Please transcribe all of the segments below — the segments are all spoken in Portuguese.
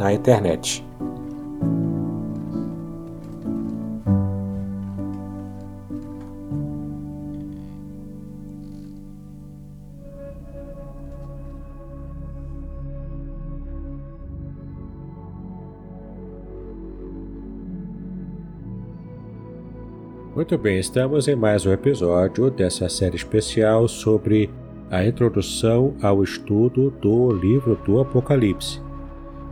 na internet. Muito bem, estamos em mais um episódio dessa série especial sobre a introdução ao estudo do livro do Apocalipse.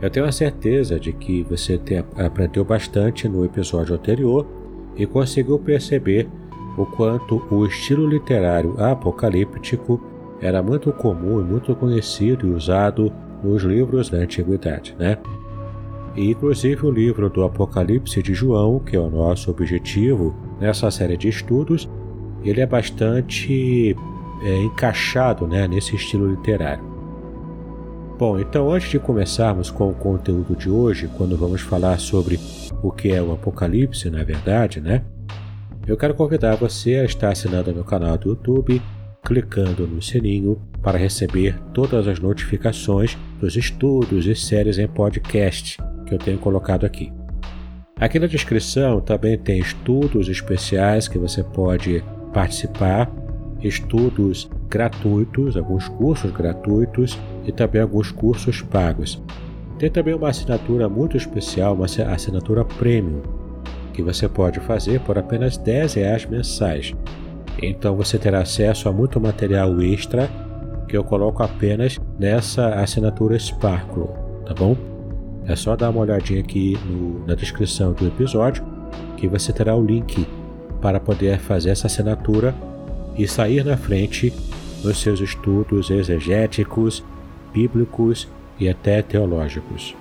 Eu tenho a certeza de que você tem, aprendeu bastante no episódio anterior e conseguiu perceber o quanto o estilo literário apocalíptico era muito comum e muito conhecido e usado nos livros da antiguidade, né? E inclusive o livro do Apocalipse de João, que é o nosso objetivo nessa série de estudos, ele é bastante é, encaixado né, nesse estilo literário. Bom, então antes de começarmos com o conteúdo de hoje, quando vamos falar sobre o que é o Apocalipse, na verdade, né? Eu quero convidar você a estar assinando meu canal do YouTube, clicando no sininho para receber todas as notificações dos estudos e séries em podcast que eu tenho colocado aqui. Aqui na descrição também tem estudos especiais que você pode participar, estudos gratuitos, alguns cursos gratuitos e também alguns cursos pagos. Tem também uma assinatura muito especial, uma assinatura premium, que você pode fazer por apenas 10 reais mensais. Então você terá acesso a muito material extra que eu coloco apenas nessa assinatura Sparkle, tá bom? É só dar uma olhadinha aqui no, na descrição do episódio que você terá o link para poder fazer essa assinatura e sair na frente nos seus estudos exegéticos, bíblicos e até teológicos.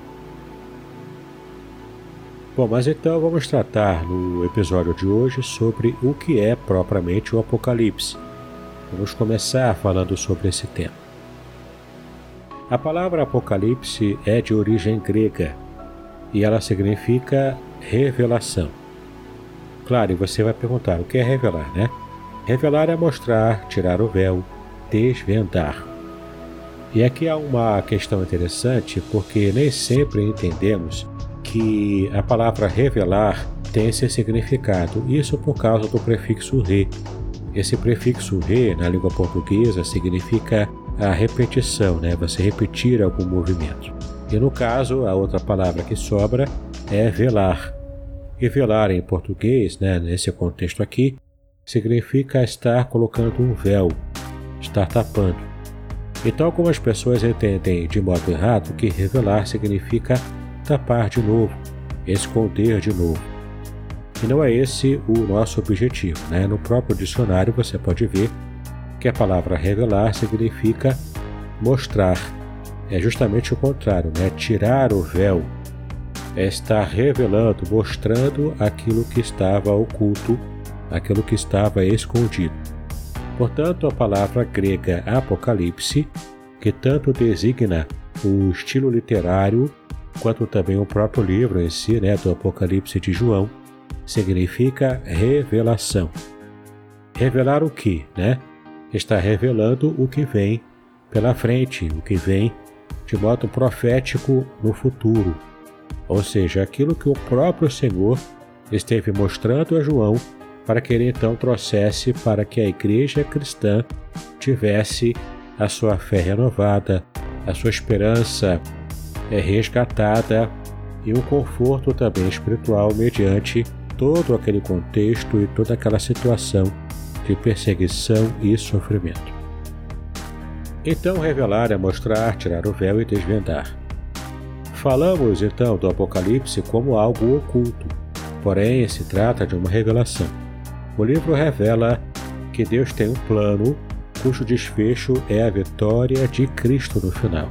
Bom, mas então vamos tratar no episódio de hoje sobre o que é propriamente o Apocalipse. Vamos começar falando sobre esse tema. A palavra Apocalipse é de origem grega e ela significa revelação. Claro, e você vai perguntar o que é revelar, né? Revelar é mostrar, tirar o véu, desvendar. E aqui há uma questão interessante porque nem sempre entendemos que a palavra revelar tem esse significado, isso por causa do prefixo re. Esse prefixo re na língua portuguesa significa a repetição, né? você repetir algum movimento. E no caso, a outra palavra que sobra é velar. E velar em português, né, nesse contexto aqui, significa estar colocando um véu, estar tapando. Então algumas pessoas entendem de modo errado que revelar significa tapar de novo, esconder de novo. E não é esse o nosso objetivo. Né? No próprio dicionário você pode ver que a palavra revelar significa mostrar. É justamente o contrário, né? Tirar o véu é estar revelando, mostrando aquilo que estava oculto, aquilo que estava escondido. Portanto, a palavra grega apocalipse, que tanto designa o estilo literário quanto também o próprio livro em si, né, do Apocalipse de João, significa revelação. Revelar o que, né? Está revelando o que vem pela frente, o que vem de modo profético no futuro, ou seja, aquilo que o próprio Senhor esteve mostrando a João para que ele então trouxesse para que a igreja cristã tivesse a sua fé renovada, a sua esperança é resgatada e um conforto também espiritual mediante todo aquele contexto e toda aquela situação de perseguição e sofrimento. Então, revelar é mostrar, tirar o véu e desvendar. Falamos então do Apocalipse como algo oculto, porém se trata de uma revelação. O livro revela que Deus tem um plano cujo desfecho é a vitória de Cristo no final.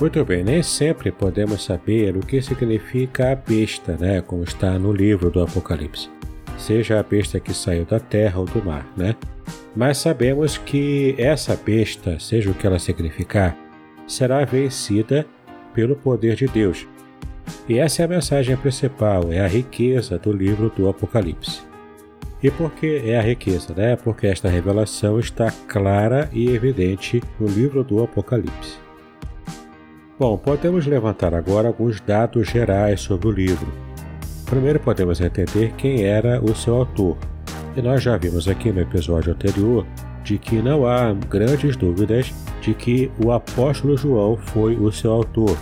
Muito bem, nem sempre podemos saber o que significa a besta, né, como está no livro do Apocalipse. Seja a besta que saiu da terra ou do mar, né? Mas sabemos que essa besta, seja o que ela significar, será vencida pelo poder de Deus. E essa é a mensagem principal, é a riqueza do livro do Apocalipse. E por que é a riqueza? Né? Porque esta revelação está clara e evidente no livro do Apocalipse. Bom, podemos levantar agora alguns dados gerais sobre o livro. Primeiro podemos entender quem era o seu autor. E nós já vimos aqui no episódio anterior de que não há grandes dúvidas de que o apóstolo João foi o seu autor,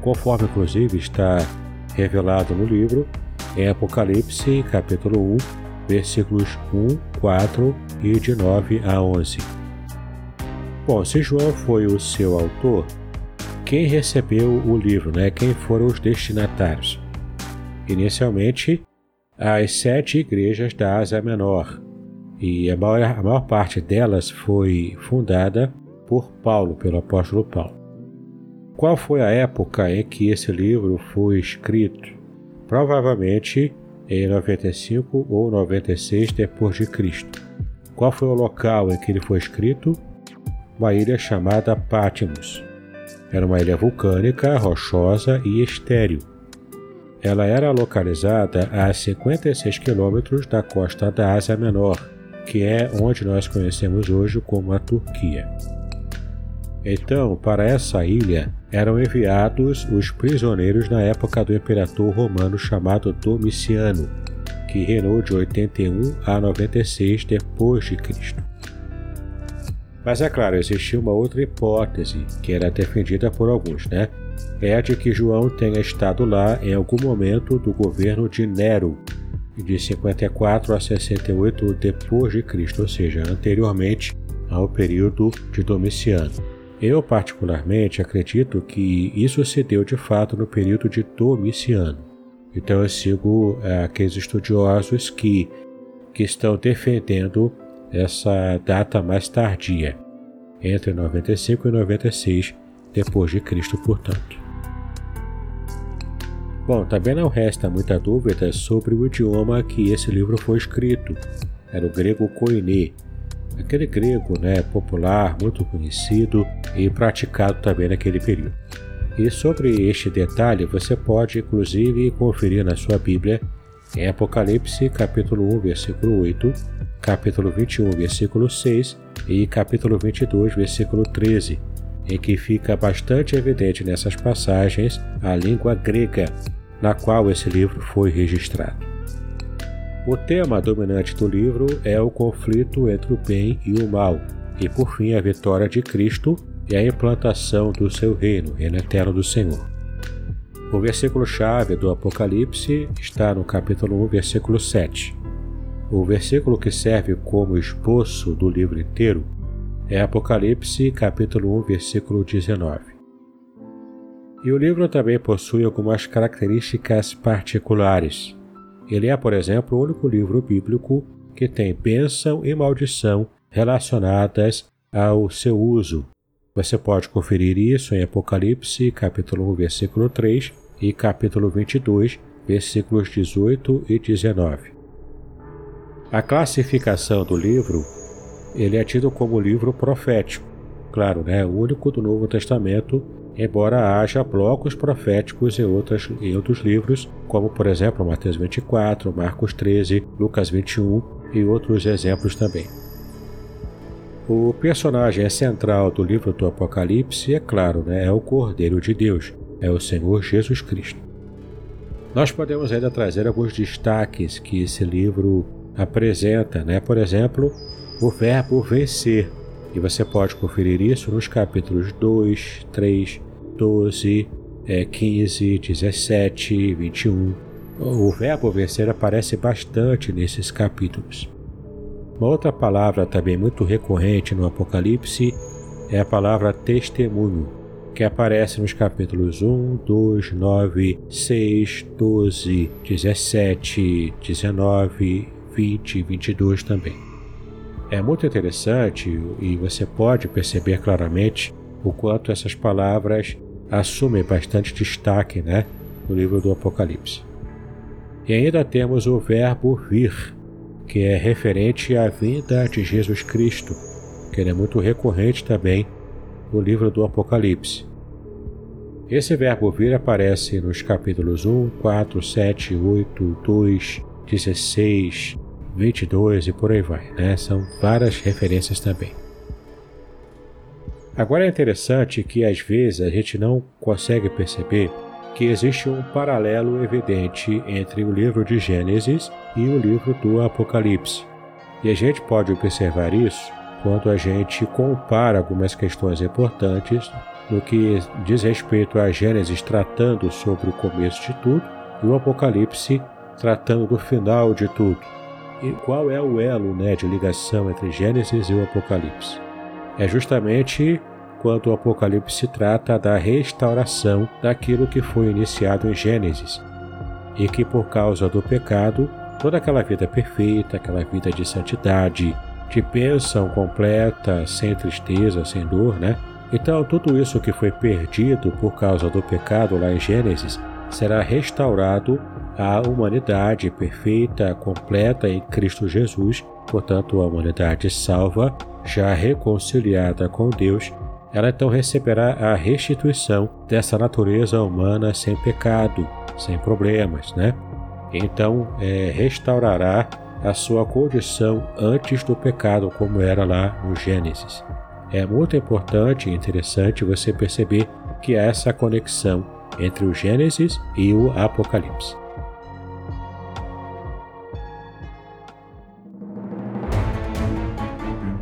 conforme inclusive está revelado no livro em Apocalipse, capítulo 1, versículos 1, 4 e de 9 a 11. Bom, se João foi o seu autor, quem recebeu o livro, né? quem foram os destinatários. Inicialmente, as sete igrejas da Ásia Menor, e a maior, a maior parte delas foi fundada por Paulo, pelo apóstolo Paulo. Qual foi a época em que esse livro foi escrito? Provavelmente em 95 ou 96 depois de Cristo. Qual foi o local em que ele foi escrito? Uma ilha chamada Patmos. Era uma ilha vulcânica, rochosa e estéril. Ela era localizada a 56 quilômetros da costa da Ásia Menor, que é onde nós conhecemos hoje como a Turquia. Então, para essa ilha eram enviados os prisioneiros na época do imperador romano chamado Domiciano, que reinou de 81 a 96 depois de Cristo. Mas é claro, existia uma outra hipótese, que era defendida por alguns, né? É a de que João tenha estado lá em algum momento do governo de Nero, de 54 a 68 depois de Cristo, ou seja, anteriormente ao período de Domiciano. Eu particularmente acredito que isso se deu de fato no período de Domiciano. Então eu sigo é, aqueles estudiosos que, que estão defendendo essa data mais tardia, entre 95 e 96 depois de Cristo, portanto. Bom, também não resta muita dúvida sobre o idioma que esse livro foi escrito. Era o grego koiné, aquele grego né, popular, muito conhecido e praticado também naquele período. E sobre este detalhe você pode inclusive conferir na sua Bíblia em Apocalipse capítulo 1, versículo 8, capítulo 21, versículo 6 e capítulo 22, versículo 13, em que fica bastante evidente nessas passagens a língua grega na qual esse livro foi registrado. O tema dominante do livro é o conflito entre o bem e o mal, e por fim a vitória de Cristo e a implantação do seu reino, reino eterno do Senhor. O versículo-chave do Apocalipse está no capítulo 1, versículo 7. O versículo que serve como esboço do livro inteiro é Apocalipse, capítulo 1, versículo 19. E o livro também possui algumas características particulares. Ele é, por exemplo, o único livro bíblico que tem bênção e maldição relacionadas ao seu uso. Você pode conferir isso em Apocalipse, capítulo 1, versículo 3 e capítulo 22, versículos 18 e 19. A classificação do livro, ele é tido como livro profético. Claro, né, o único do Novo Testamento, embora haja blocos proféticos em, outras, em outros livros, como por exemplo Mateus 24, Marcos 13, Lucas 21 e outros exemplos também. O personagem central do livro do Apocalipse, é claro, né, é o Cordeiro de Deus, é o Senhor Jesus Cristo. Nós podemos ainda trazer alguns destaques que esse livro apresenta, né? por exemplo, o verbo vencer. E você pode conferir isso nos capítulos 2, 3, 12, é, 15, 17, 21. O verbo vencer aparece bastante nesses capítulos. Uma outra palavra também muito recorrente no Apocalipse é a palavra testemunho, que aparece nos capítulos 1, 2, 9, 6, 12, 17, 19, 20 e 22 também. É muito interessante e você pode perceber claramente o quanto essas palavras assumem bastante destaque né, no livro do Apocalipse. E ainda temos o verbo vir, que é referente à vinda de Jesus Cristo, que ele é muito recorrente também no livro do Apocalipse. Esse verbo vir aparece nos capítulos 1, 4, 7, 8, 2, 16, 22 e por aí vai, né? São várias referências também. Agora é interessante que às vezes a gente não consegue perceber que existe um paralelo evidente entre o livro de Gênesis e o livro do Apocalipse. E a gente pode observar isso quando a gente compara algumas questões importantes no que diz respeito a Gênesis tratando sobre o começo de tudo e o Apocalipse tratando do final de tudo. E qual é o elo né, de ligação entre Gênesis e o Apocalipse? é justamente quando o Apocalipse trata da restauração daquilo que foi iniciado em Gênesis, e que por causa do pecado, toda aquela vida perfeita, aquela vida de santidade, de bênção completa, sem tristeza, sem dor, né? Então, tudo isso que foi perdido por causa do pecado lá em Gênesis será restaurado à humanidade perfeita, completa em Cristo Jesus, portanto, a humanidade salva já reconciliada com Deus, ela então receberá a restituição dessa natureza humana sem pecado, sem problemas, né? Então, é, restaurará a sua condição antes do pecado, como era lá no Gênesis. É muito importante e interessante você perceber que há essa conexão entre o Gênesis e o Apocalipse.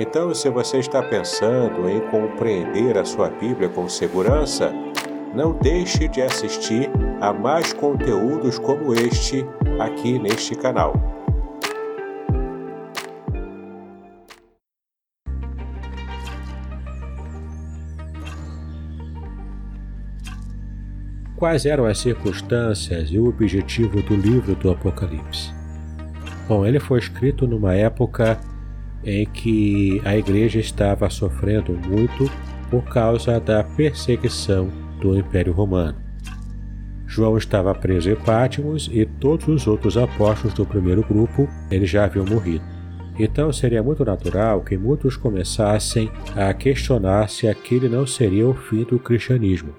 Então, se você está pensando em compreender a sua Bíblia com segurança, não deixe de assistir a mais conteúdos como este aqui neste canal. Quais eram as circunstâncias e o objetivo do livro do Apocalipse? Bom, ele foi escrito numa época em que a igreja estava sofrendo muito por causa da perseguição do Império Romano. João estava preso em Patmos e todos os outros apóstolos do primeiro grupo eles já haviam morrido. Então seria muito natural que muitos começassem a questionar se aquele não seria o fim do cristianismo.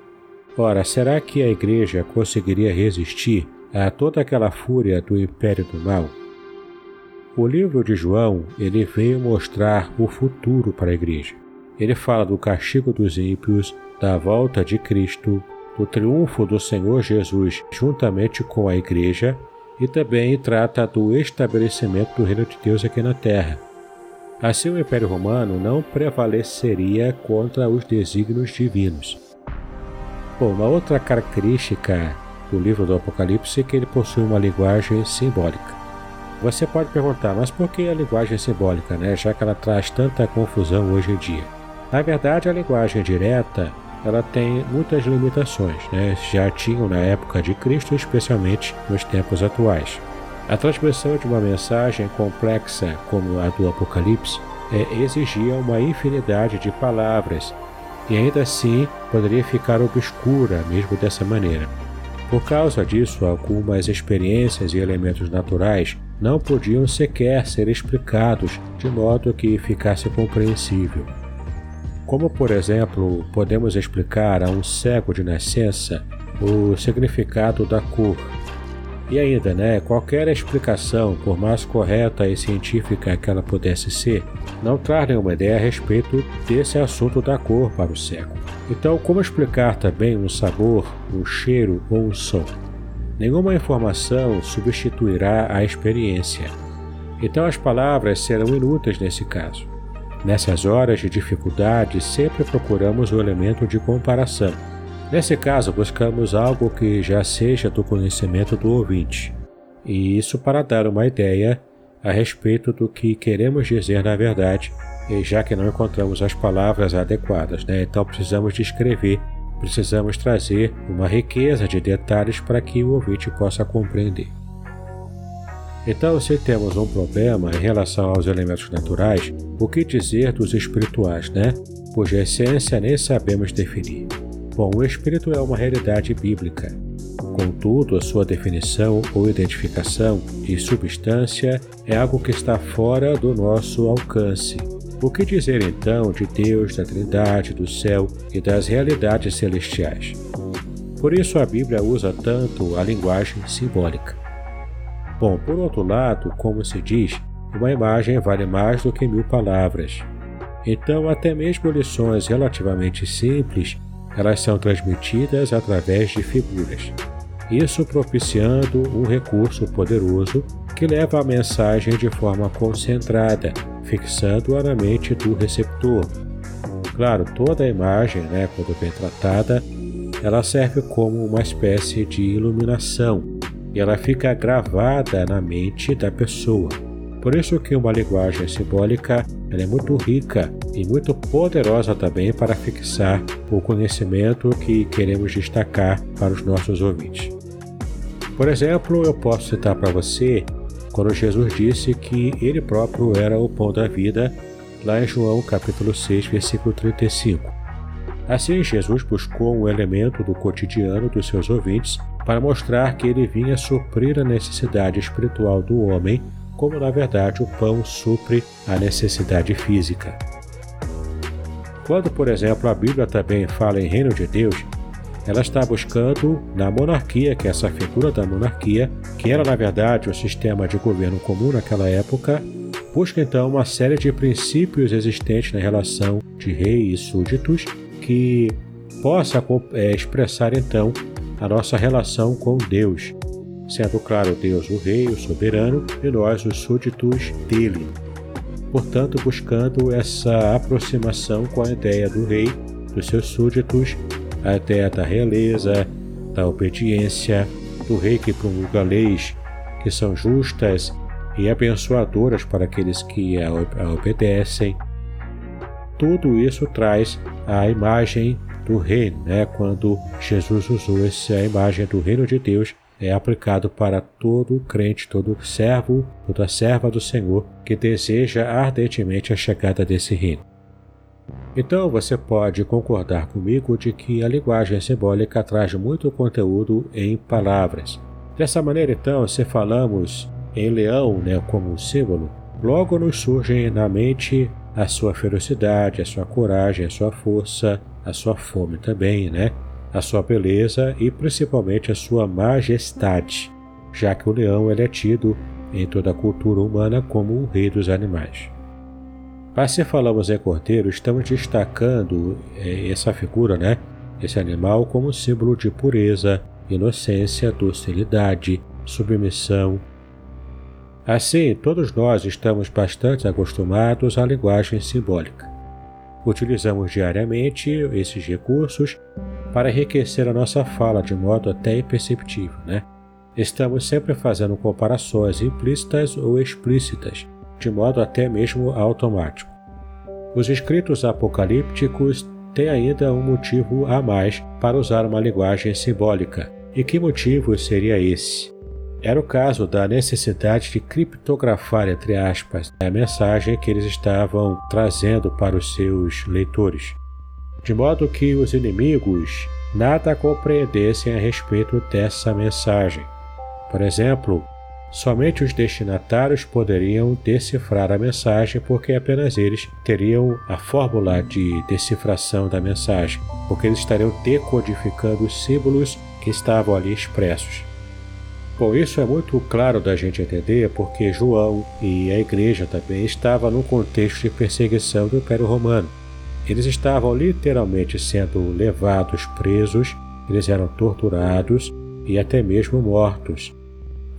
Ora, será que a igreja conseguiria resistir a toda aquela fúria do império do mal? O livro de João, ele veio mostrar o futuro para a igreja. Ele fala do castigo dos ímpios, da volta de Cristo, do triunfo do Senhor Jesus juntamente com a igreja e também trata do estabelecimento do reino de Deus aqui na terra. Assim, o Império Romano não prevaleceria contra os desígnios divinos. Bom, uma outra característica do livro do Apocalipse é que ele possui uma linguagem simbólica. Você pode perguntar, mas por que a linguagem simbólica, né? já que ela traz tanta confusão hoje em dia? Na verdade, a linguagem direta ela tem muitas limitações, né? já tinham na época de Cristo, especialmente nos tempos atuais. A transmissão de uma mensagem complexa como a do Apocalipse é, exigia uma infinidade de palavras e ainda assim poderia ficar obscura mesmo dessa maneira. Por causa disso, algumas experiências e elementos naturais não podiam sequer ser explicados de modo que ficasse compreensível. Como, por exemplo, podemos explicar a um cego de nascença o significado da cor. E ainda, né, qualquer explicação, por mais correta e científica que ela pudesse ser, não traz nenhuma ideia a respeito desse assunto da cor para o cego. Então, como explicar também um sabor, um cheiro ou um som? Nenhuma informação substituirá a experiência. Então, as palavras serão inúteis nesse caso. Nessas horas de dificuldade, sempre procuramos o elemento de comparação. Nesse caso, buscamos algo que já seja do conhecimento do ouvinte, e isso para dar uma ideia a respeito do que queremos dizer na verdade, e já que não encontramos as palavras adequadas, né? então precisamos descrever, precisamos trazer uma riqueza de detalhes para que o ouvinte possa compreender. Então, se temos um problema em relação aos elementos naturais, o que dizer dos espirituais, né? Cuja essência nem sabemos definir. Bom, o espírito é uma realidade bíblica. Contudo, a sua definição ou identificação de substância é algo que está fora do nosso alcance. O que dizer então de Deus, da Trindade, do céu e das realidades celestiais? Por isso a Bíblia usa tanto a linguagem simbólica. Bom, por outro lado, como se diz, uma imagem vale mais do que mil palavras. Então, até mesmo lições relativamente simples, elas são transmitidas através de figuras. Isso propiciando um recurso poderoso que leva a mensagem de forma concentrada, fixando-a na mente do receptor. Claro, toda a imagem, né, quando bem tratada, ela serve como uma espécie de iluminação e ela fica gravada na mente da pessoa. Por isso que uma linguagem simbólica é muito rica e muito poderosa também para fixar o conhecimento que queremos destacar para os nossos ouvintes. Por exemplo, eu posso citar para você quando Jesus disse que ele próprio era o pão da vida, lá em João capítulo 6, versículo 35. Assim, Jesus buscou um elemento do cotidiano dos seus ouvintes para mostrar que ele vinha suprir a necessidade espiritual do homem, como na verdade o pão supre a necessidade física. Quando, por exemplo, a Bíblia também fala em reino de Deus, ela está buscando na monarquia, que é essa figura da monarquia, que era na verdade o sistema de governo comum naquela época, busca então uma série de princípios existentes na relação de rei e súditos que possa é, expressar então a nossa relação com Deus, sendo claro Deus o Rei, o soberano, e nós os súditos dele. Portanto, buscando essa aproximação com a ideia do rei, dos seus súditos, a ideia da realeza, da obediência, do rei que promulga leis que são justas e abençoadoras para aqueles que a obedecem. Tudo isso traz a imagem do reino, né? quando Jesus usou essa imagem do reino de Deus, é aplicado para todo crente, todo servo, toda serva do Senhor que deseja ardentemente a chegada desse reino. Então você pode concordar comigo de que a linguagem simbólica traz muito conteúdo em palavras. Dessa maneira, então, se falamos em leão né, como símbolo, logo nos surgem na mente a sua ferocidade, a sua coragem, a sua força, a sua fome também, né? A sua beleza e principalmente a sua majestade, já que o leão ele é tido em toda a cultura humana como o rei dos animais. Mas se falamos em cordeiro, estamos destacando é, essa figura, né? Esse animal como símbolo de pureza, inocência, docilidade, submissão. Assim, todos nós estamos bastante acostumados à linguagem simbólica. Utilizamos diariamente esses recursos para enriquecer a nossa fala de modo até imperceptível, né? Estamos sempre fazendo comparações implícitas ou explícitas, de modo até mesmo automático. Os escritos apocalípticos têm ainda um motivo a mais para usar uma linguagem simbólica. E que motivo seria esse? Era o caso da necessidade de criptografar, entre aspas, a mensagem que eles estavam trazendo para os seus leitores, de modo que os inimigos nada compreendessem a respeito dessa mensagem. Por exemplo, somente os destinatários poderiam decifrar a mensagem porque apenas eles teriam a fórmula de decifração da mensagem, porque eles estariam decodificando os símbolos que estavam ali expressos. Bom, isso é muito claro da gente entender porque João e a igreja também estavam num contexto de perseguição do Império Romano. Eles estavam literalmente sendo levados presos, eles eram torturados e até mesmo mortos.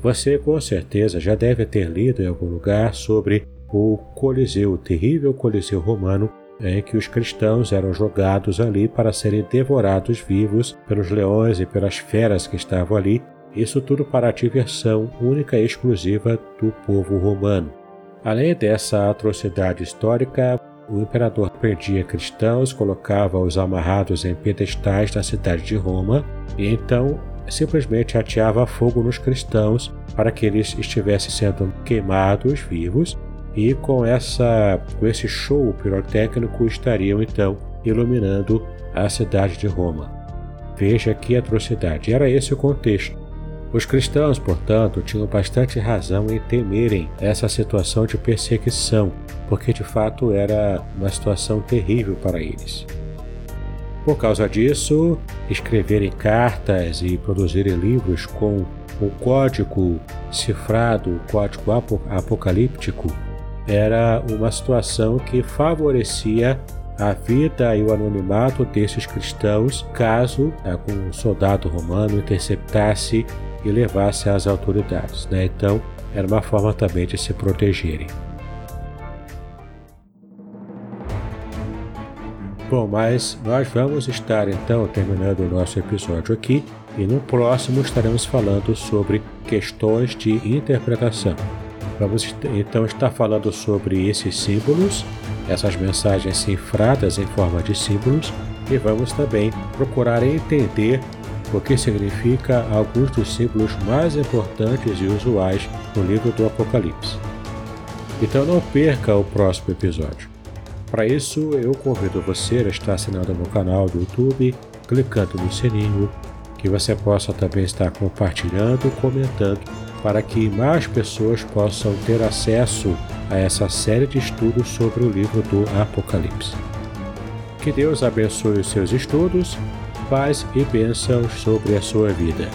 Você com certeza já deve ter lido em algum lugar sobre o Coliseu, o terrível Coliseu romano, em que os cristãos eram jogados ali para serem devorados vivos pelos leões e pelas feras que estavam ali isso tudo para a diversão única e exclusiva do povo romano. Além dessa atrocidade histórica, o imperador prendia cristãos, colocava-os amarrados em pedestais na cidade de Roma e então simplesmente ateava fogo nos cristãos para que eles estivessem sendo queimados vivos e com essa com esse show pirotécnico estariam então iluminando a cidade de Roma. Veja que atrocidade. Era esse o contexto. Os cristãos, portanto, tinham bastante razão em temerem essa situação de perseguição, porque de fato era uma situação terrível para eles. Por causa disso, escreverem cartas e produzirem livros com o código cifrado, o código apocalíptico, era uma situação que favorecia a vida e o anonimato desses cristãos caso algum soldado romano interceptasse e levasse às autoridades. Né? Então, era uma forma também de se protegerem. Bom, mas nós vamos estar então terminando o nosso episódio aqui e no próximo estaremos falando sobre questões de interpretação. Vamos então estar falando sobre esses símbolos, essas mensagens cifradas em forma de símbolos e vamos também procurar entender o que significa alguns dos símbolos mais importantes e usuais no livro do Apocalipse. Então não perca o próximo episódio. Para isso, eu convido você a estar assinando meu canal do YouTube, clicando no sininho, que você possa também estar compartilhando, comentando, para que mais pessoas possam ter acesso a essa série de estudos sobre o livro do Apocalipse. Que Deus abençoe os seus estudos paz e bênçãos sobre a sua vida.